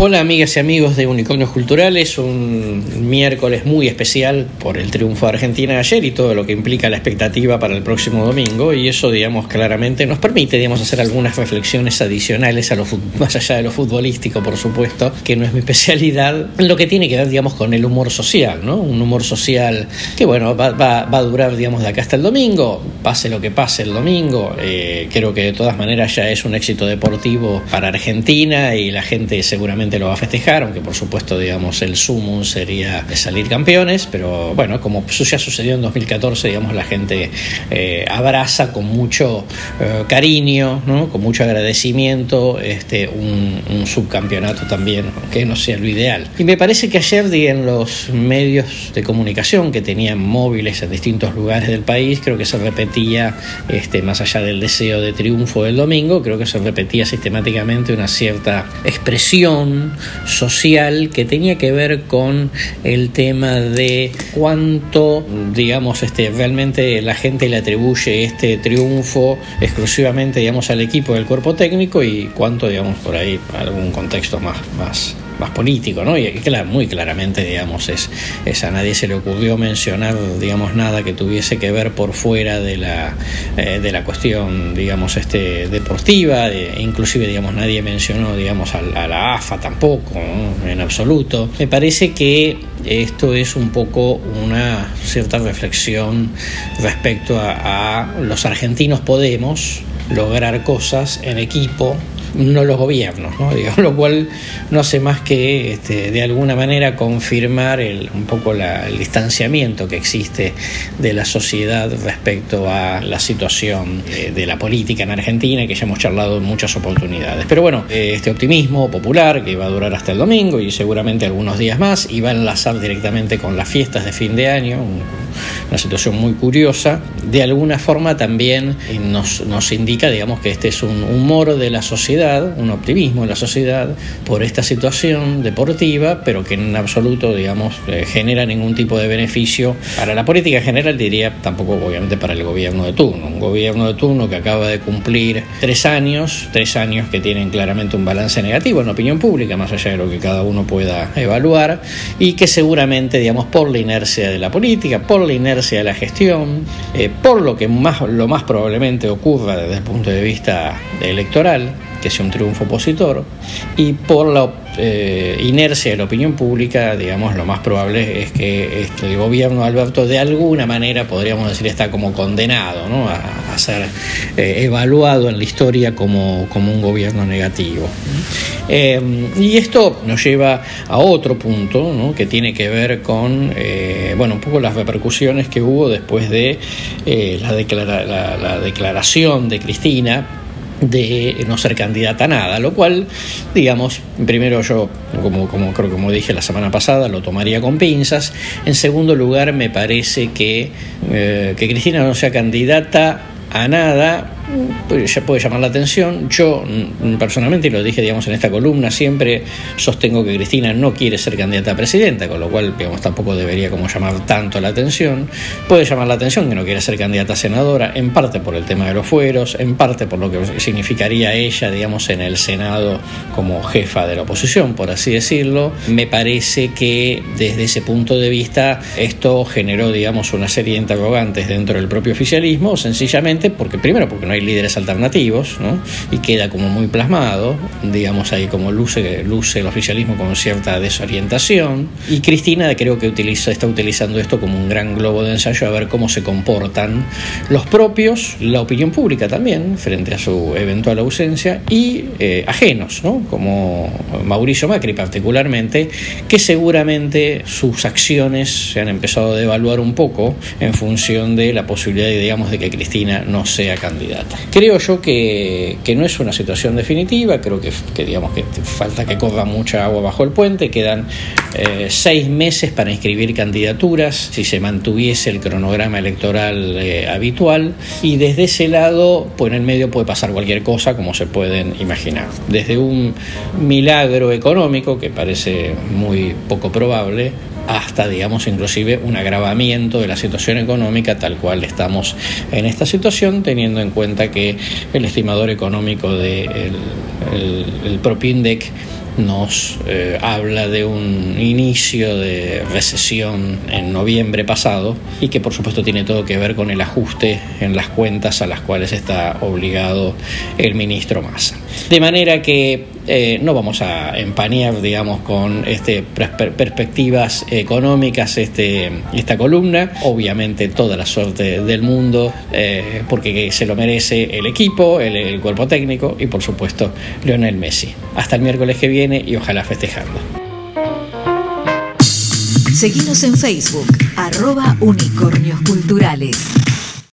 Hola amigas y amigos de Unicornios Culturales, un miércoles muy especial por el triunfo de Argentina ayer y todo lo que implica la expectativa para el próximo domingo. Y eso digamos claramente nos permite digamos hacer algunas reflexiones adicionales a lo más allá de lo futbolístico por supuesto, que no es mi especialidad, lo que tiene que ver digamos con el humor social, ¿no? Un humor social que bueno, va, a durar digamos de acá hasta el domingo, pase lo que pase el domingo, eh, creo que de todas maneras ya es un éxito deportivo para Argentina y la gente seguramente lo va a festejar, aunque por supuesto, digamos, el sumum sería salir campeones, pero bueno, como ya sucedió en 2014, digamos, la gente eh, abraza con mucho eh, cariño, ¿no? con mucho agradecimiento, este, un, subcampeonato también, aunque no sea lo ideal. Y me parece que ayer en los medios de comunicación que tenían móviles en distintos lugares del país, creo que se repetía, este, más allá del deseo de triunfo del domingo, creo que se repetía sistemáticamente una cierta expresión social que tenía que ver con el tema de cuánto, digamos, este, realmente la gente le atribuye este triunfo exclusivamente, digamos, al equipo del cuerpo técnico y cuánto, digamos, por ahí algún contexto más, más más político, ¿no? Y claro, muy claramente, digamos, es, a nadie se le ocurrió mencionar, digamos, nada que tuviese que ver por fuera de la, eh, de la cuestión, digamos, este, deportiva, inclusive, digamos, nadie mencionó, digamos, a, la AFA tampoco, en absoluto. Me parece que esto es un poco una cierta reflexión respecto a los argentinos podemos lograr cosas en equipo no los gobiernos, ¿no? lo cual no hace más que este, de alguna manera confirmar el, un poco el distanciamiento que existe de la sociedad respecto a la situación de, la política en Argentina, que ya hemos charlado en muchas oportunidades. Pero bueno, eh, este optimismo popular que va a durar hasta el domingo y seguramente algunos días más, y va a enlazar directamente con las fiestas de fin de año, una situación muy curiosa, de alguna forma también nos, nos indica, digamos, que este es un humor de la sociedad un optimismo en la sociedad por esta situación deportiva, pero que en absoluto, digamos, eh, genera ningún tipo de beneficio para la política general, diría tampoco obviamente para el gobierno de turno. Un gobierno de turno que acaba de cumplir tres años, tres años que tienen claramente un balance negativo en la opinión pública, más allá de lo que cada uno pueda evaluar, y que seguramente, digamos, por la inercia de la política, por la inercia de la gestión, eh, por lo que más, lo más probablemente ocurra desde el punto de vista electoral, que sea un triunfo opositor, y por la eh, inercia de la opinión pública, digamos, lo más probable es que este, el gobierno de Alberto de alguna manera, podríamos decir, está como condenado a, ser eh, evaluado en la historia como, como un gobierno negativo. Eh, y esto nos lleva a otro punto que tiene que ver con, bueno, un poco las repercusiones que hubo después de la, la declaración de Cristina de no ser candidata a nada, lo cual, digamos, primero yo, como, como creo como dije la semana pasada, lo tomaría con pinzas. En segundo lugar, me parece que, eh, que Cristina no sea candidata a nada ya puede llamar la atención. Yo mm, personalmente, y lo dije digamos en esta columna, siempre sostengo que Cristina no quiere ser candidata a presidenta, con lo cual digamos, tampoco debería como llamar tanto la atención. Puede llamar la atención que no quiera ser candidata a senadora, en parte por el tema de los fueros, en parte por lo que significaría ella, digamos, en el Senado como jefa de la oposición, por así decirlo. Me parece que desde ese punto de vista esto generó, digamos, una serie de interrogantes dentro del propio oficialismo, sencillamente porque, primero, porque no hay líderes alternativos, ¿no? y queda como muy plasmado, digamos ahí como luce, luce el oficialismo con cierta desorientación, y Cristina creo que utiliza, está utilizando esto como un gran globo de ensayo a ver cómo se comportan los propios, la opinión pública también, frente a su eventual ausencia, y eh, ajenos, ¿no? como Mauricio Macri particularmente, que seguramente sus acciones se han empezado a devaluar un poco en función de la posibilidad, digamos, de que Cristina no sea candidata. Creo yo que, no es una situación definitiva, creo que, digamos que falta que corra mucha agua bajo el puente, quedan eh, seis meses para inscribir candidaturas, si se mantuviese el cronograma electoral eh, habitual, y desde ese lado, pues en el medio puede pasar cualquier cosa, como se pueden imaginar. Desde un milagro económico, que parece muy poco probable, hasta, digamos, inclusive un agravamiento de la situación económica tal cual estamos en esta situación, teniendo en cuenta que el estimador económico del de el, nos eh, habla de un inicio de recesión en noviembre pasado y que por supuesto tiene todo que ver con el ajuste en las cuentas a las cuales está obligado el ministro Massa. De manera que eh, no vamos a empañar, digamos, con este perspectivas económicas este, esta columna. Obviamente toda la suerte del mundo, eh, porque se lo merece el equipo, el, cuerpo técnico y por supuesto Lionel Messi. Hasta el miércoles que viene y ojalá festejando. Seguimos en Facebook, arroba unicornios culturales.